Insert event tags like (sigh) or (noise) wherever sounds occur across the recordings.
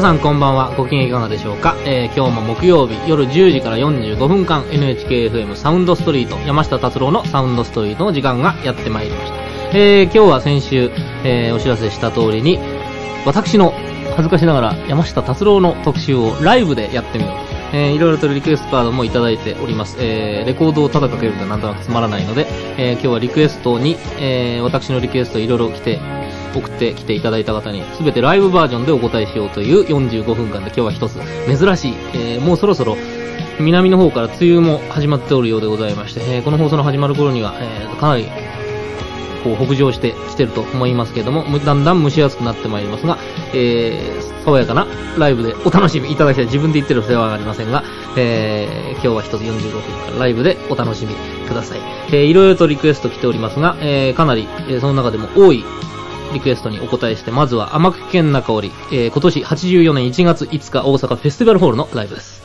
皆さんこんばんは。ご機嫌いかがでしょうか、えー今日も木曜日夜10時から45分間 NHKFM サウンドストリート山下達郎のサウンドストリートの時間がやってまいりました、えー今日は先週、えーお知らせした通りに私の恥ずかしながら山下達郎の特集をライブでやってみよう。と、えーいろいろとリクエストカードもいただいております、えーレコードをただかけるとなんとなくつまらないので、えー今日はリクエストに、えー私のリクエストいろいろ来て送ってきていただいた方に全てライブバージョンでお答えしようという45分間で今日は一つ。珍しい、えーもうそろそろ南の方から梅雨も始まっておるようでございまして、えーこの放送の始まる頃には、えーかなりこう北上してきてると思いますけれども、だんだん蒸し暑くなってまいりますが、えー、爽やかなライブでお楽しみいただきたい。自分で言ってるせはありませんが、えー、今日は一つ45分間ライブでお楽しみください。えー、いろいろとリクエスト来ておりますが、えー、かなり、えーその中でも多いリクエストにお答えして、まずは甘く県中織、えー、今年84年1月5日大阪フェスティバルホールのライブです。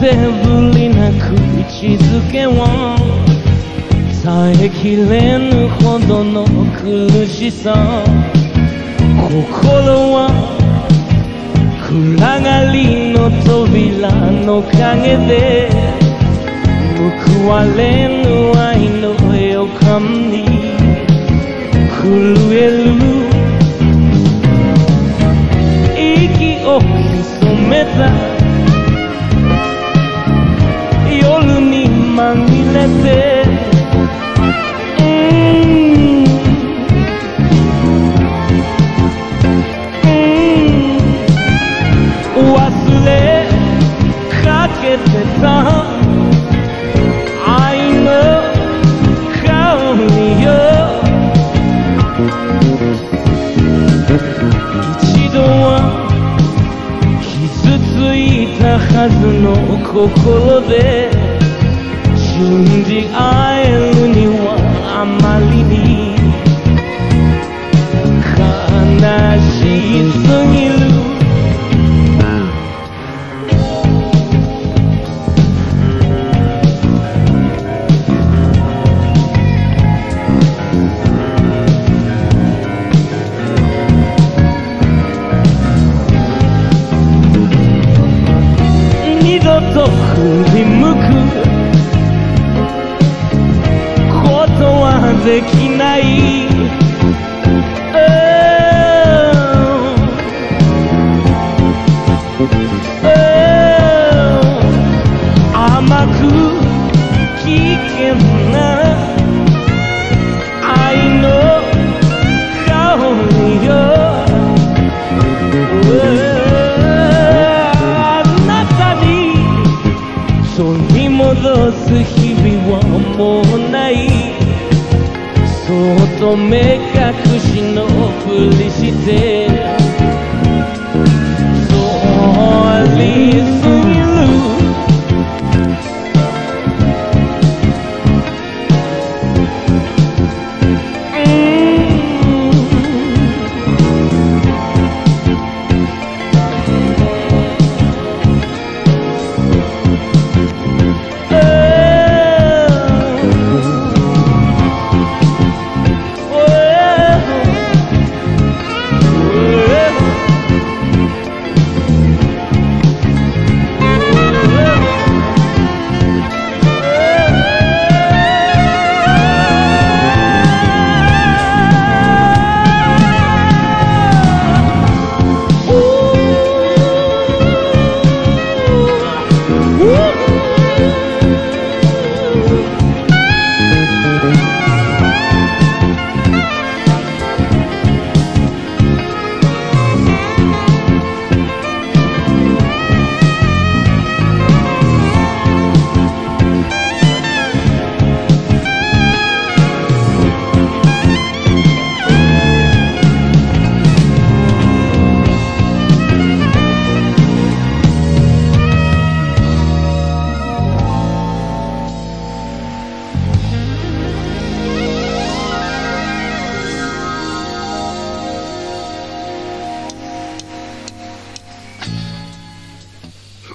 せぶりな口づけは耐えきれぬほどの苦しさ。心は暗がりの扉の陰で報われぬ愛の予感に震えの心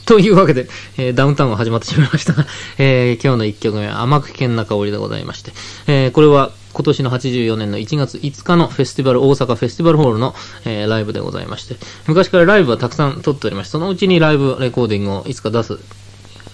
というわけで、えーダウンタウンが始まってしまいましたが、えー今日の1曲目は甘く危険な香りでございまして、えーこれは今年の84年の1月5日のフェスティバル、大阪フェスティバルホールの、えーライブでございまして、昔からライブはたくさん撮っておりまして、そのうちにライブレコーディングをいつか出す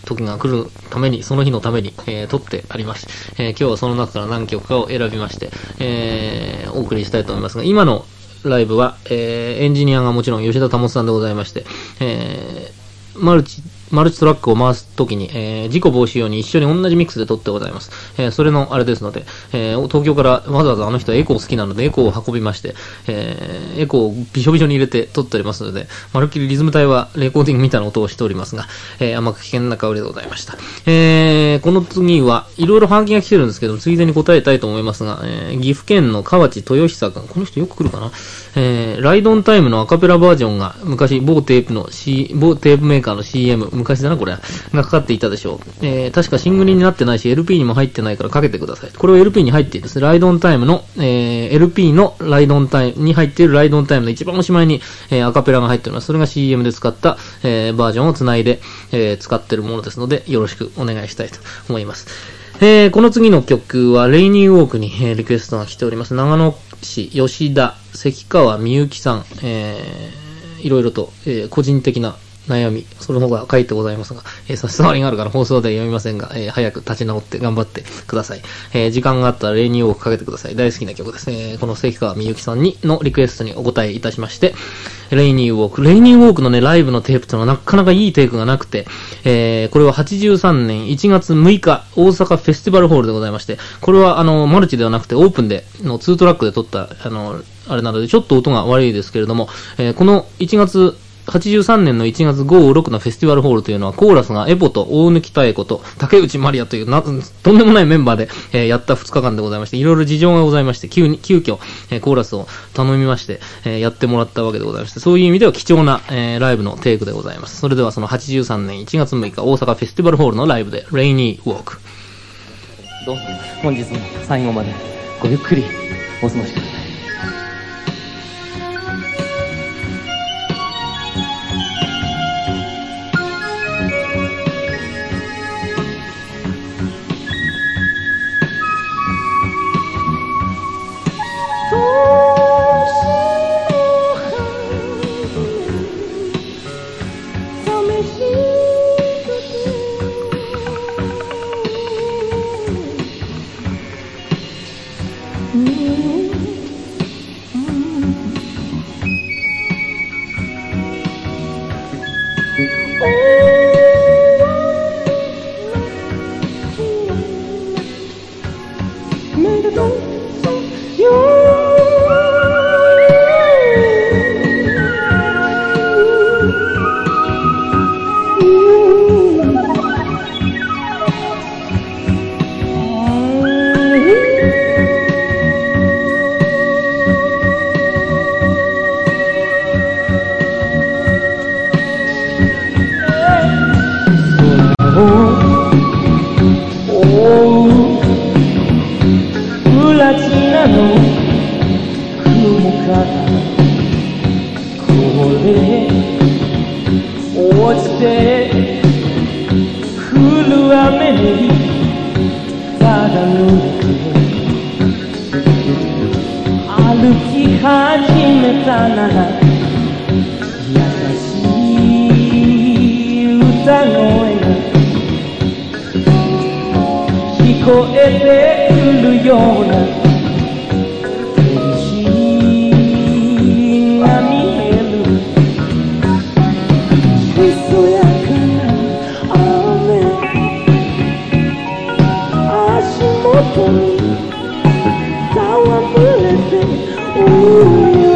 時が来るために、その日のために、えー撮ってあります。えー今日はその中から何曲かを選びまして、えーお送りしたいと思いますが、今のライブは、えーエンジニアがもちろん吉田保さんでございまして、えーマルチ、マルチトラックを回すときに、えー事故防止用に一緒に同じミックスで撮ってございます。えーそれのあれですので、えー東京からわざわざあの人はエコー好きなのでエコーを運びまして、えーエコーをびしょびしょに入れて撮っておりますので、まるっきりリズム隊はレコーディングみたいな音をしておりますが、えー甘く危険な香りでございました。えーこの次は、いろいろ半期が来てるんですけど、ついでに答えたいと思いますが、えー岐阜県の河内豊久君、この人よく来るかなえーライドオンタイムのアカペラバージョンが昔某テープの、C、某テープメーカーの CM、昔だなこれ、がかかっていたでしょう。えー確かシングルになってないし LP にも入ってないからかけてください。これは LP に入っているです。ライドオンタイムの、えー LP のライドオンタイムに入っているライドオンタイムの一番おしまいに、えーアカペラが入っております。それが CM で使った、えーバージョンをつないで、えー使っているものですので、よろしくお願いしたいと思います。えーこの次の曲は、レイニーウォークに、えーリクエストが来ております。長野市吉田関川みゆきさん、えーいろいろと、えー個人的な悩み、その方が書いてございますが、えー差し障りがあるから放送では読みませんが、えー早く立ち直って頑張ってください。えー時間があったらレイニーウォークかけてください。大好きな曲です。えこの関川みゆきさんにのリクエストにお答えいたしまして、レイニーウォーク。レイニーウォークのね、ライブのテープというのはなかなかいいテイクがなくて、えーこれは83年1月6日、大阪フェスティバルホールでございまして、これはあの、マルチではなくてオープンで、の2トラックで撮った、あの、あれなので、ちょっと音が悪いですけれども、えーこの1月、83年の1月5、6のフェスティバルホールというのは、コーラスがエポと大貫妙子と (laughs) 竹内まりやというな、とんでもないメンバーで、えーやった2日間でございまして、いろいろ事情がございまして、急に、急遽、えーコーラスを頼みまして、えーやってもらったわけでございまして、そういう意味では貴重な、えーライブのテイクでございます。それではその83年1月6日、大阪フェスティバルホールのライブで、レイニーウォーク。どうぞ本日も最後までごゆっくりお過ごしください。う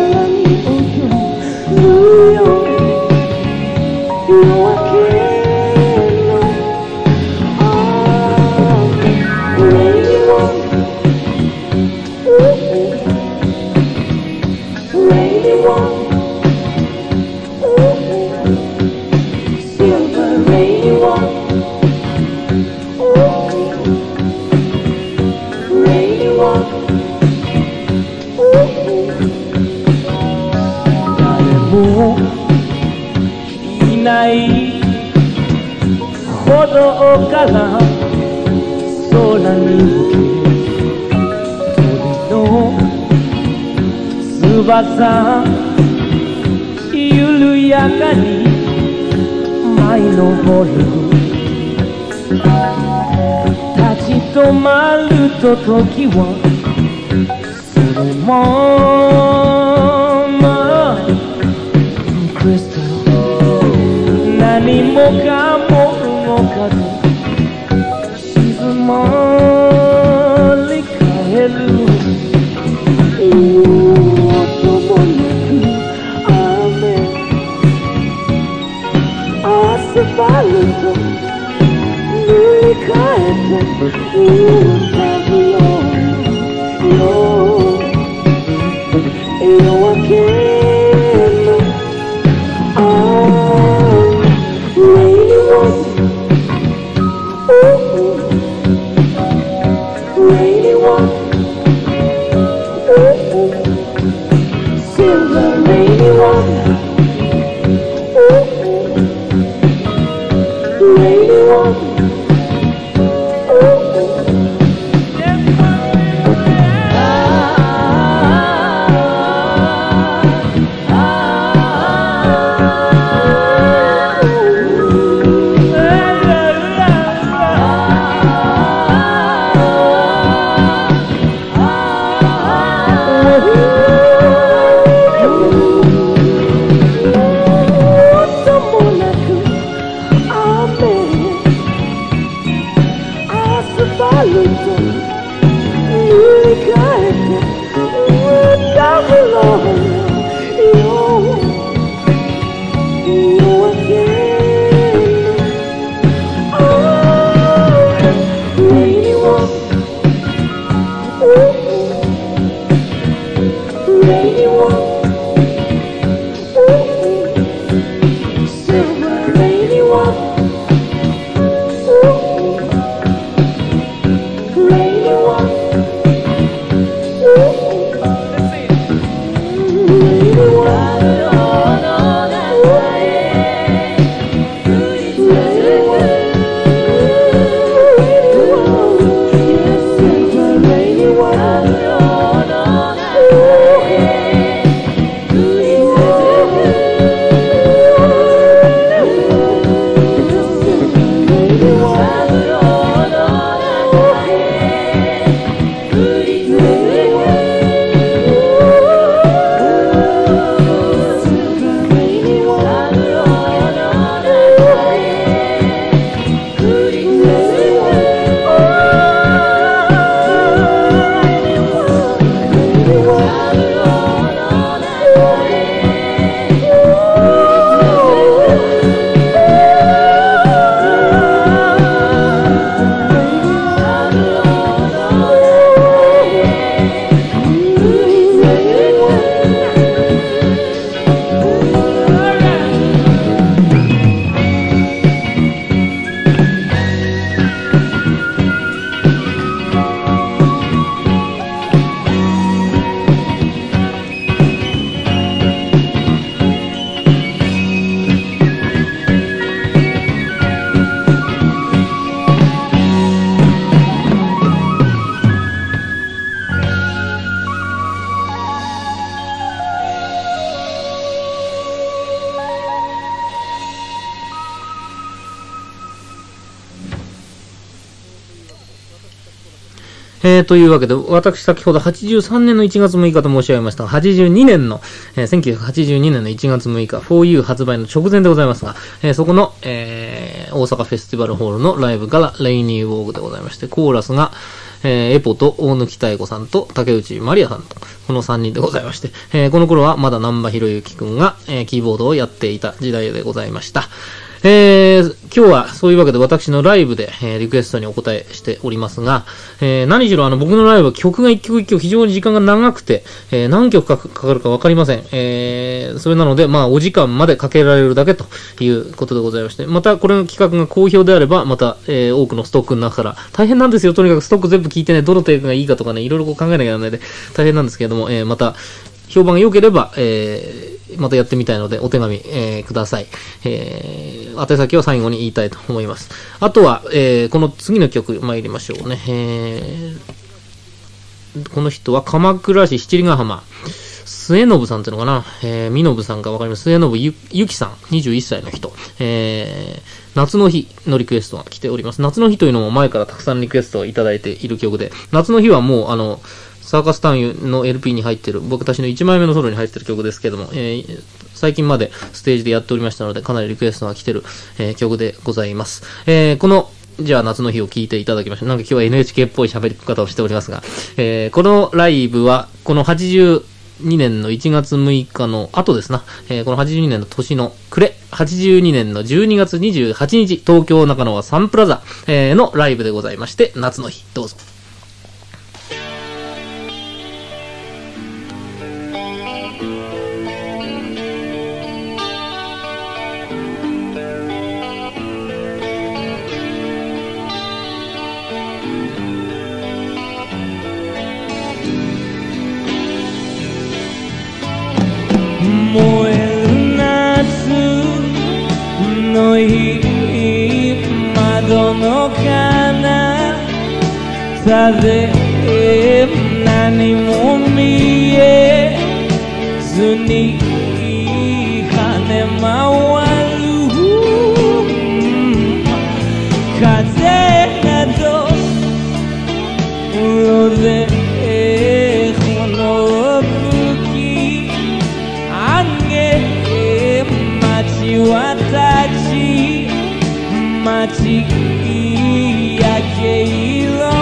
夜えー、というわけで、私先ほど83年の1月6日と申し上げましたが、82年の、えー、1982年の1月6日、4U 発売の直前でございますが、えー、そこの、えー、大阪フェスティバルホールのライブから、レイニーウォークでございまして、コーラスが、えー、エポと大貫妙子さんと竹内まりやさんと、この3人でございまして、えー、この頃はまだ南波博之くんが、えー、キーボードをやっていた時代でございました。えー、今日はそういうわけで私のライブで、えーリクエストにお答えしておりますが、えー何しろあの僕のライブは曲が一曲一曲非常に時間が長くて、えー何曲かかかるかわかりません。えーそれなので、まあお時間までかけられるだけということでございまして、またこれの企画が好評であれば、また、えー多くのストックの中から、大変なんですよ、とにかくストック全部聞いてね、どのテイクがいいかとかね、いろいろこう考えなきゃならないで、大変なんですけれども、えーまた、評判が良ければ、えーまたやってみたいので、お手紙、えーください。えー、宛先は最後に言いたいと思います。あとは、えーこの次の曲参りましょうね。えーこの人は鎌倉市七里ヶ浜。末信さんっていうのかなえー、みのぶさんかわかります。末信ゆゆきさん、21歳の人。えー、夏の日のリクエストが来ております。夏の日というのも前からたくさんリクエストをいただいている曲で、夏の日はもう、あの、サーカスタウンの LP に入ってる、僕たちの1枚目のソロに入ってる曲ですけども、えー最近までステージでやっておりましたので、かなりリクエストが来てる、えー曲でございます。えーこの、じゃあ夏の日を聴いていただきましょう。なんか今日は NHK っぽい喋り方をしておりますが、えーこのライブは、この82年の1月6日の後ですな、えーこの82年の年の暮れ、82年の12月28日、東京中野はサンプラザ、えーのライブでございまして、夏の日、どうぞ。方で何も見えずに跳ね回る風などうろで炎吹き上げ街渡ち街焼け色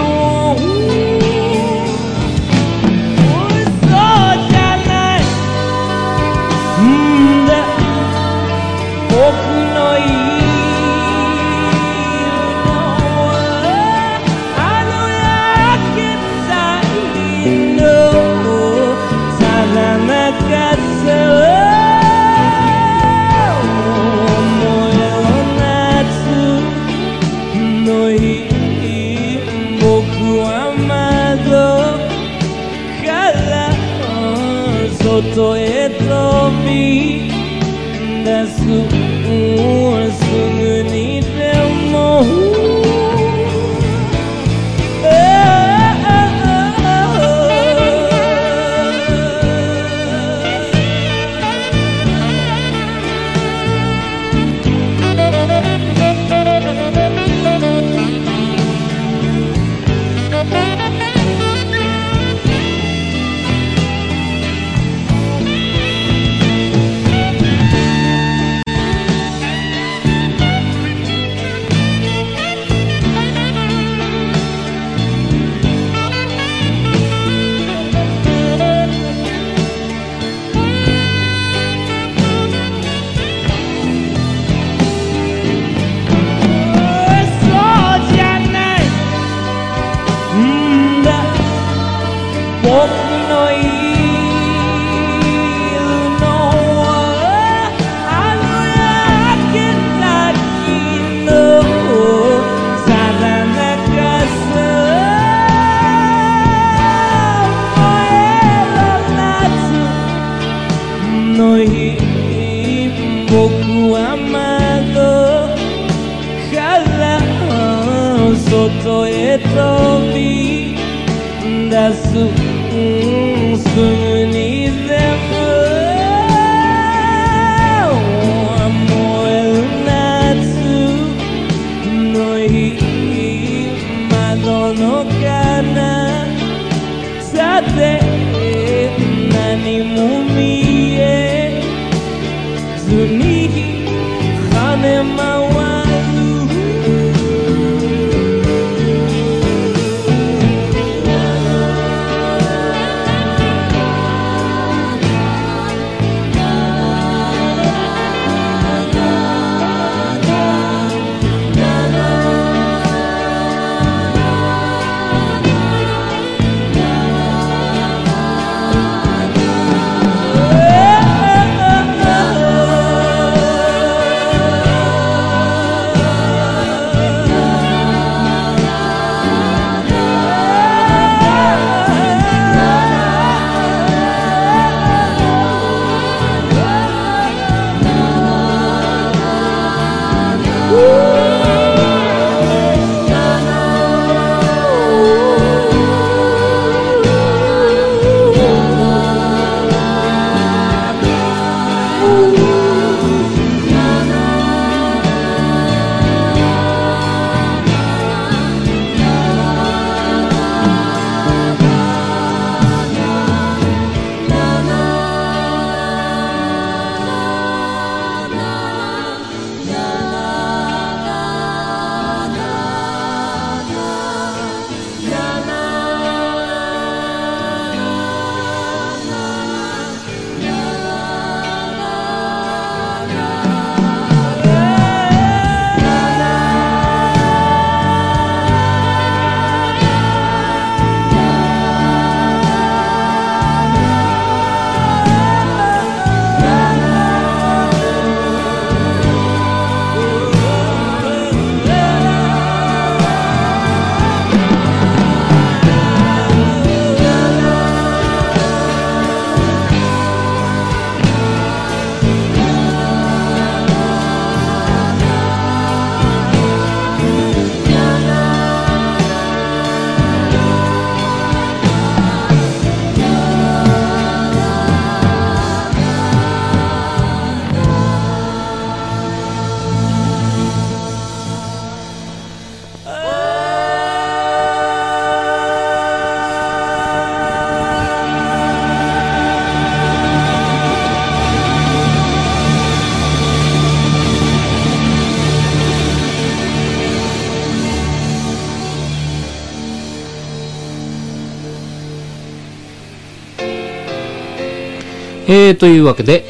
ー、というわけで、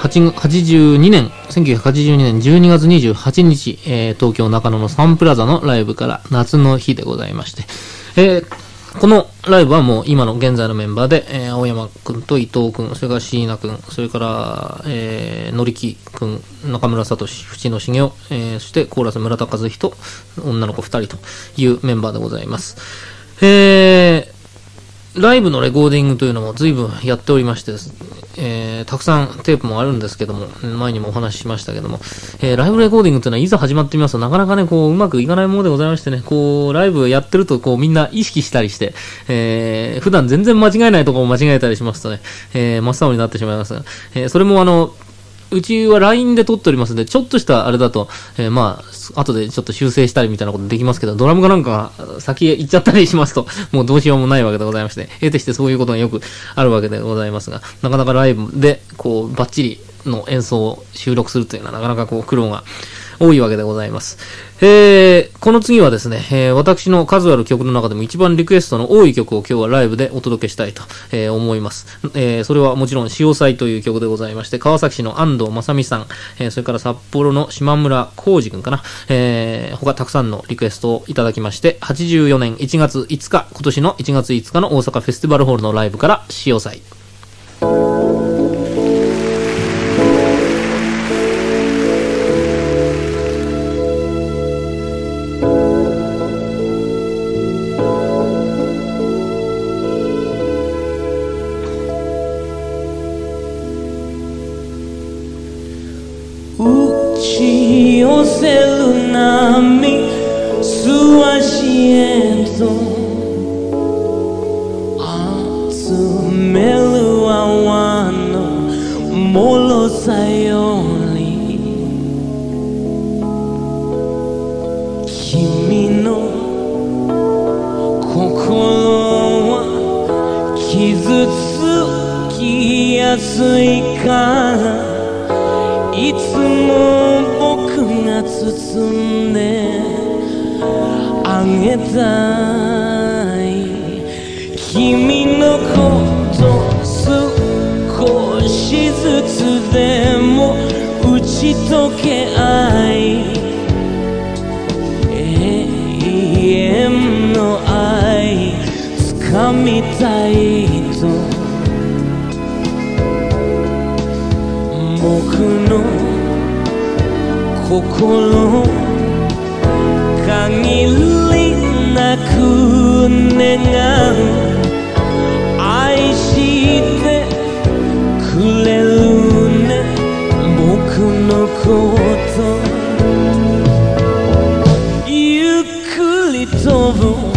82年、1982年12月28日、えー東京中野のサンプラザのライブから夏の日でございまして、えーこのライブはもう今の現在のメンバーで、えー青山くんと伊藤くん、それから椎名くん、それから、えー、のりきくん、中村聡、淵野茂雄、えーそしてコーラス村田和人、女の子2人というメンバーでございます。えーライブのレコーディングというのも随分やっておりまして、えーたくさんテープもあるんですけども、前にもお話ししましたけども、えーライブレコーディングというのはいざ始まってみますとなかなかね、こう、うまくいかないものでございましてね、こう、ライブやってるとこう、みんな意識したりして、えー普段全然間違えないところを間違えたりしますとね、えー真っ青になってしまいますが、えーそれもあの、うちは LINE で撮っておりますんで、ちょっとしたあれだと、えーまあ、後でちょっと修正したりみたいなことできますけど、ドラムがなんか先へ行っちゃったりしますと、(laughs) もうどうしようもないわけでございまして、得てしてそういうことがよくあるわけでございますが、なかなかライブで、こう、バッチリの演奏を収録するというのはなかなかこう、苦労が多いわけでございます。えー、この次はですね、えー私の数ある曲の中でも一番リクエストの多い曲を今日はライブでお届けしたいと、えー思います。えーそれはもちろん、潮祭という曲でございまして、川崎市の安藤正美さん、えーそれから札幌の島村浩二くんかな、えー他たくさんのリクエストをいただきまして、84年1月5日、今年の1月5日の大阪フェスティバルホールのライブから潮祭。きやすいからいつも僕が包んであげたい。君のこと少しずつでも打ち解け合い永遠の愛掴みたい。の心限りなく願う愛してくれるね。僕のこと。ゆっくり飛ぶ。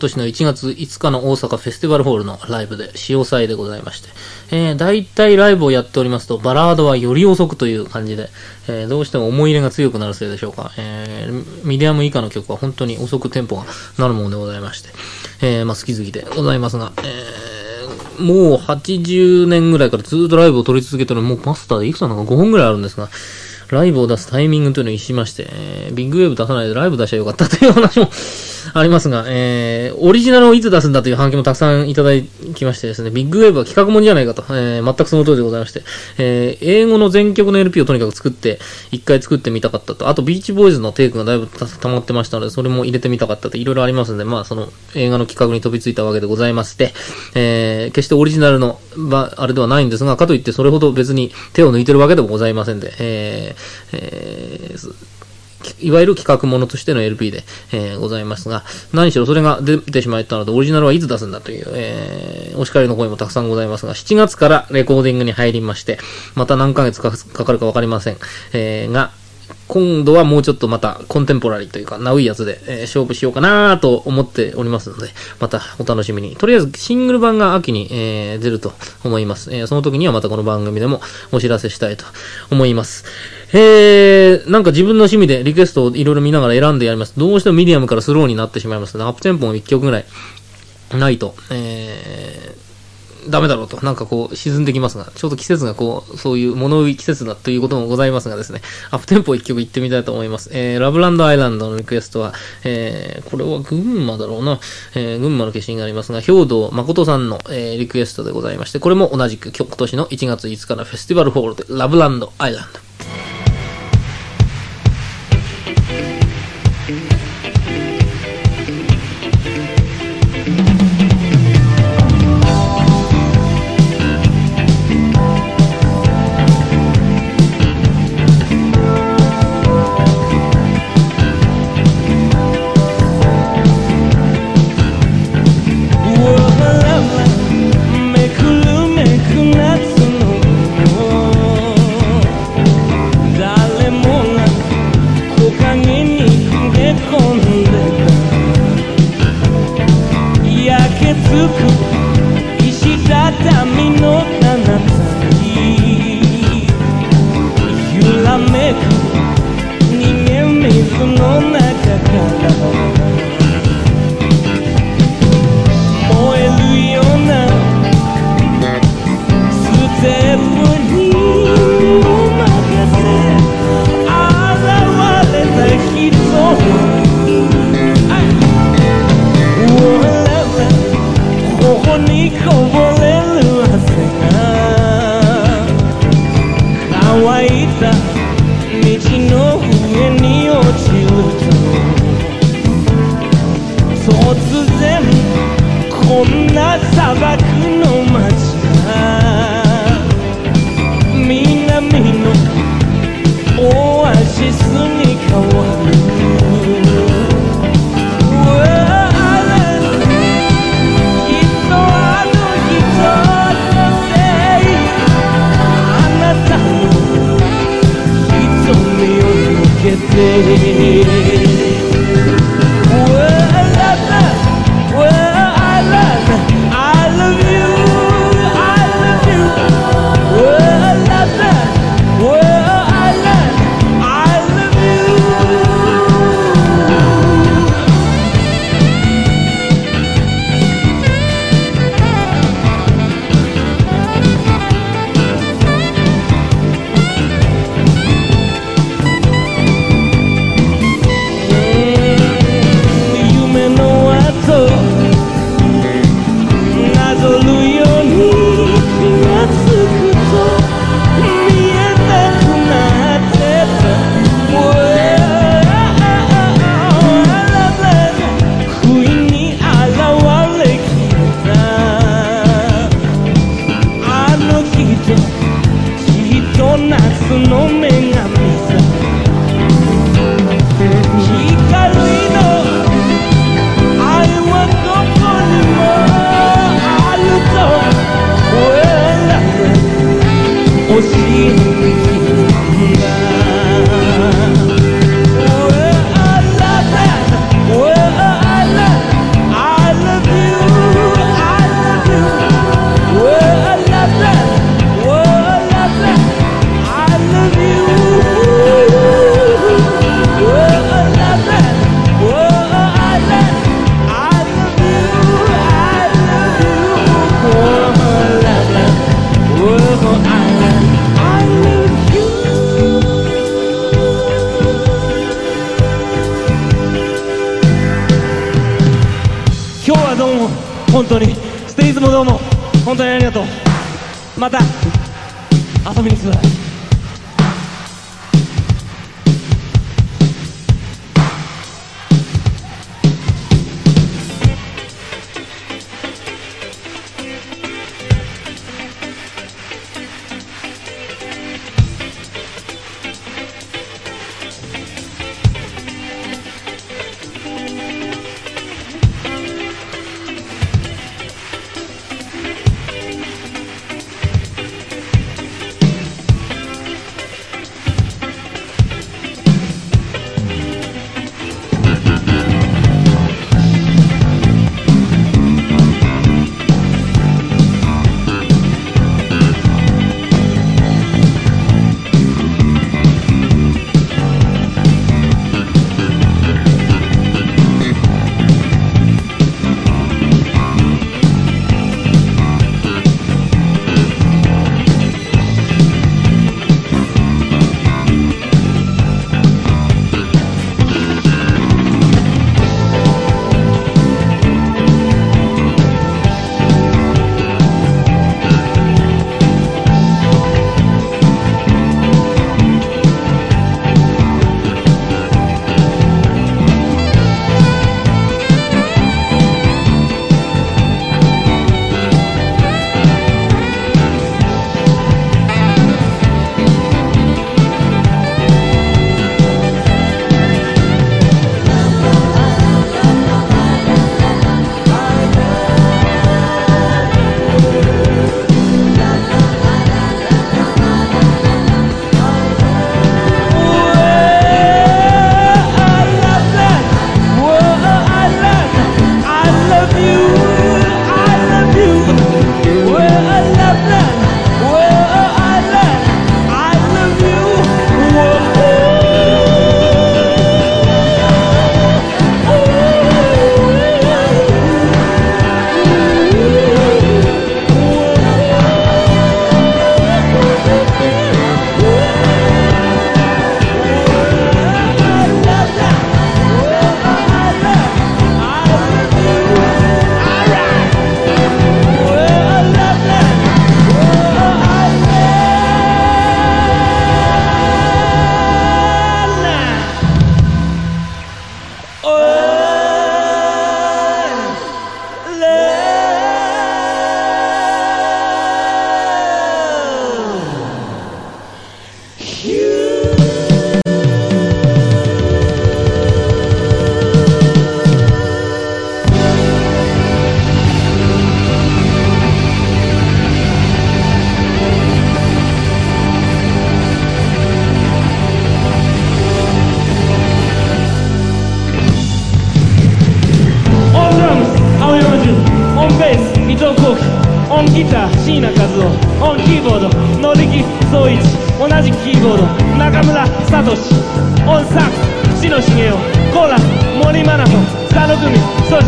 今年の1月5日の大阪フェスティバルホールのライブで、潮祭でございまして、えー、大体ライブをやっておりますと、バラードはより遅くという感じで、えーどうしても思い入れが強くなるせいでしょうか、えーミディアム以下の曲は本当に遅くテンポがなるものでございまして、えーまあ好き好きでございますが、えーもう80年ぐらいからずっとライブを撮り続けてる、もうマスターでいくつなのか5本ぐらいあるんですが、ライブを出すタイミングというのを逸しまして、えービッグウェーブ出さないでライブ出しゃよかったという話もありますが、えーオリジナルをいつ出すんだという反響もたくさんいただきましてですね、ビッグウェーブは企画もんじゃないかと、えー全くその通りでございまして、えー英語の全曲の LP をとにかく作って、一回作ってみたかったと、あとビーチボーイズのテイクがだいぶ溜まってましたので、それも入れてみたかったと、いろいろありますので、まあその映画の企画に飛びついたわけでございまして、えー決してオリジナルの、ばあれではないんですが、かといってそれほど別に手を抜いてるわけでもございませんで、えーえーいわゆる企画ものとしての LP で、えーございますが、何しろそれが出てしまったので、オリジナルはいつ出すんだという、えーお叱りの声もたくさんございますが、7月からレコーディングに入りまして、また何ヶ月かかるかわかりません。えーが、今度はもうちょっとまたコンテンポラリーというか、ナウいやつで、えー勝負しようかなと思っておりますので、またお楽しみに。とりあえずシングル版が秋に、えー出ると思います。えーその時にはまたこの番組でもお知らせしたいと思います。えー、なんか自分の趣味でリクエストをいろいろ見ながら選んでやります。どうしてもミディアムからスローになってしまいますので、アップテンポも1曲ぐらいないと、えー、ダメだろうと、なんかこう、沈んできますが、ちょうど季節がこう、そういう物憂い季節だということもございますがですね、アップテンポ1曲行ってみたいと思います。えー、 LOVELAND ISLAND のリクエストは、えー、これは群馬だろうな、えー、群馬の消印がありますが、兵道誠さんの、えー、リクエストでございまして、これも同じく今年の1月5日のフェスティバルホールで、ラブランドアイランド。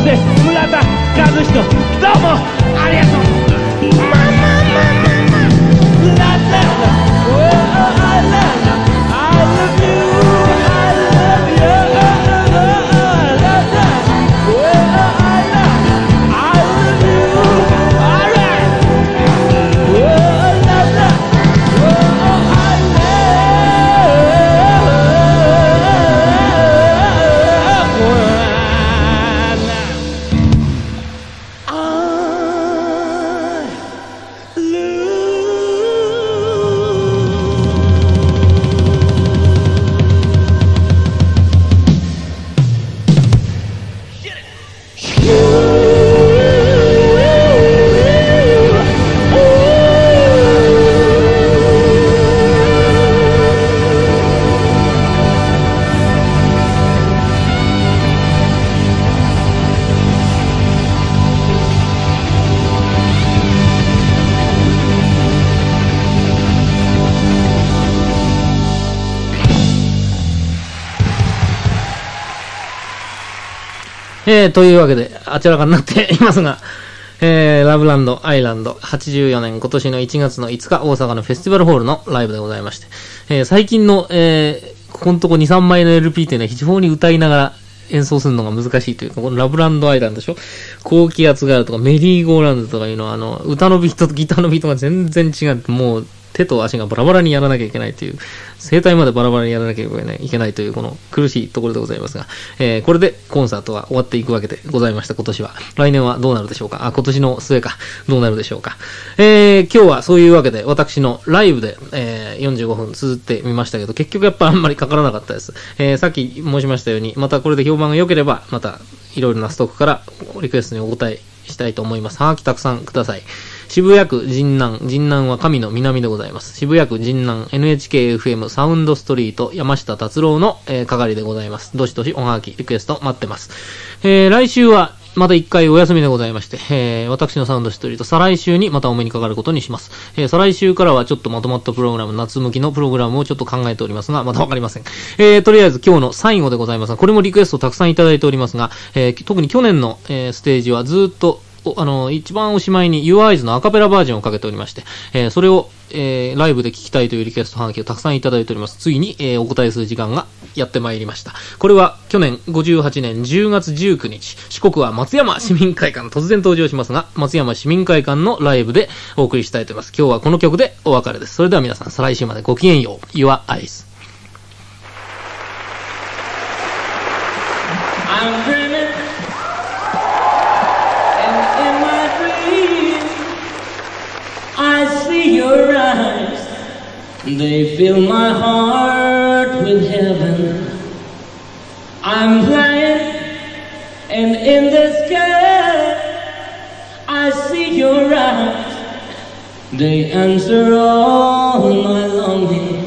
です村田和人どうもありがとうえー、というわけで、あちらかになっていますが、(laughs) えー、ラブランドアイランド84年今年の1月の5日大阪のフェスティバルホールのライブでございまして、えー、最近の、えー、ここのとこ2、3枚の LP というのは非常に歌いながら演奏するのが難しいというか、このラブランドアイランドでしょ？高気圧があるとかメリーゴーランドとかいうのは、あの、歌のビートとギターのビートが全然違う。もう、手と足がバラバラにやらなきゃいけないという、声帯までバラバラにやらなきゃいけないいけないという、この苦しいところでございますが、えーこれでコンサートは終わっていくわけでございました、今年は。来年はどうなるでしょうか？あ、今年の末か、どうなるでしょうか？えー今日はそういうわけで、私のライブで、えー45分綴ってみましたけど、結局やっぱあんまりかからなかったです。えーさっき申しましたように、またこれで評判が良ければ、またいろいろなストックからリクエストにお答えしたいと思います。はがきたくさんください。渋谷区神南、神南は神の南でございます。渋谷区神南 NHKFM サウンドストリート山下達郎の、えー係でございます。どしどしおはがき、リクエスト待ってます。えー来週はまた一回お休みでございまして、えー私のサウンドストリート、再来週にまたお目にかかることにします。えー再来週からはちょっとまとまったプログラム、夏向きのプログラムをちょっと考えておりますが、まだわかりません。えーとりあえず今日の最後でございますが、これもリクエストたくさんいただいておりますが、えー特に去年の、えーステージはずっとあの、一番おしまいに UIs のアカペラバージョンをかけておりまして、えーそれを、えーライブで聴きたいというリクエストはがきをたくさんいただいております。ついに、えーお答えする時間がやってまいりました。これは去年58年10月19日、四国は松山市民会館、突然登場しますが、松山市民会館のライブでお送りしたいと思います。今日はこの曲でお別れです。それでは皆さん、再来週までごきげんよう。Your Eyes。They fill my heart with heaven. I'm flying, and in the sky, I see your eyes. They answer all my longing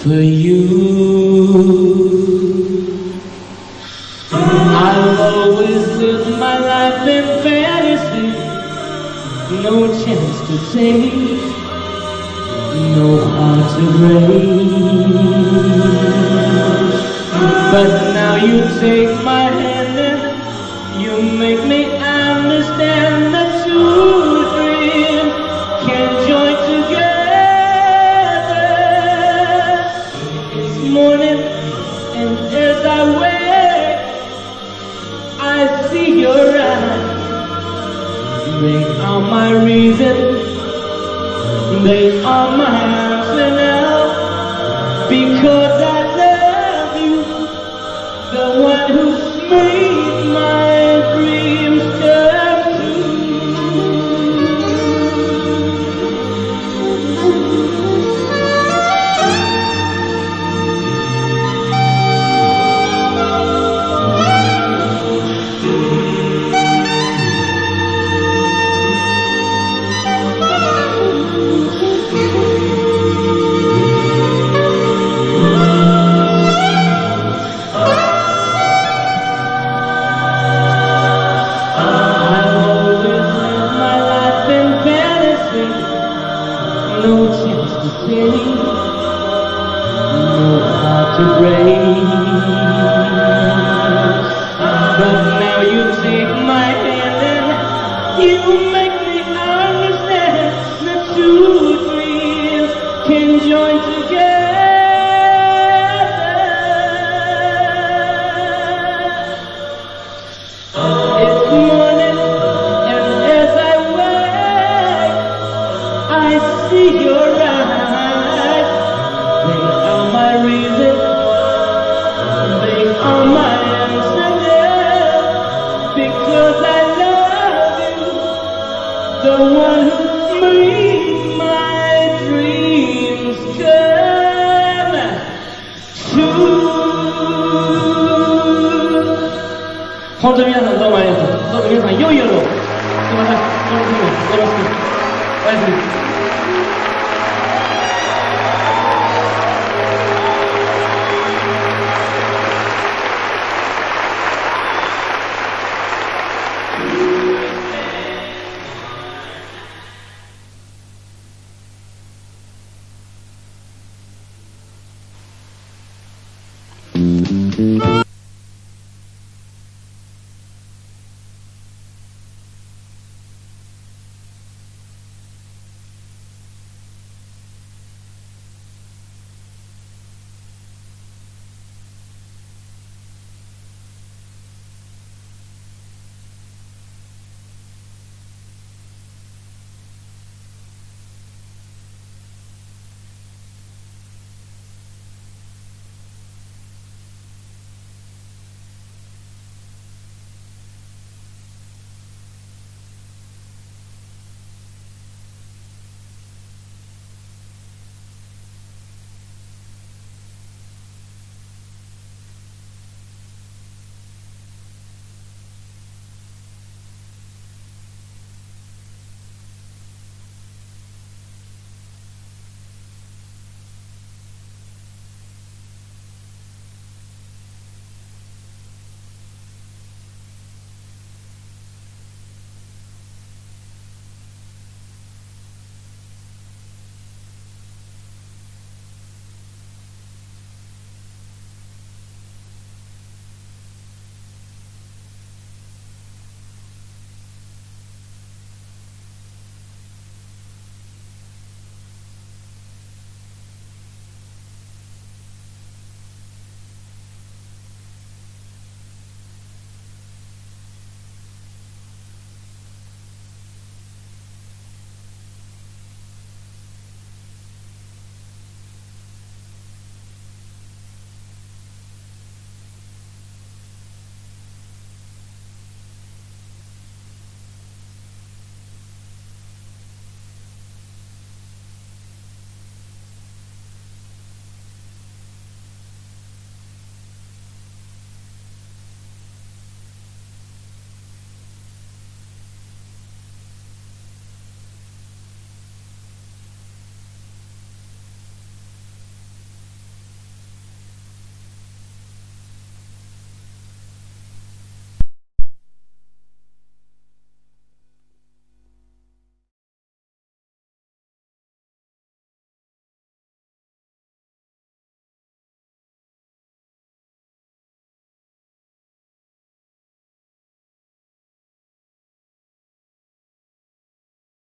for you. Heart. But now you take my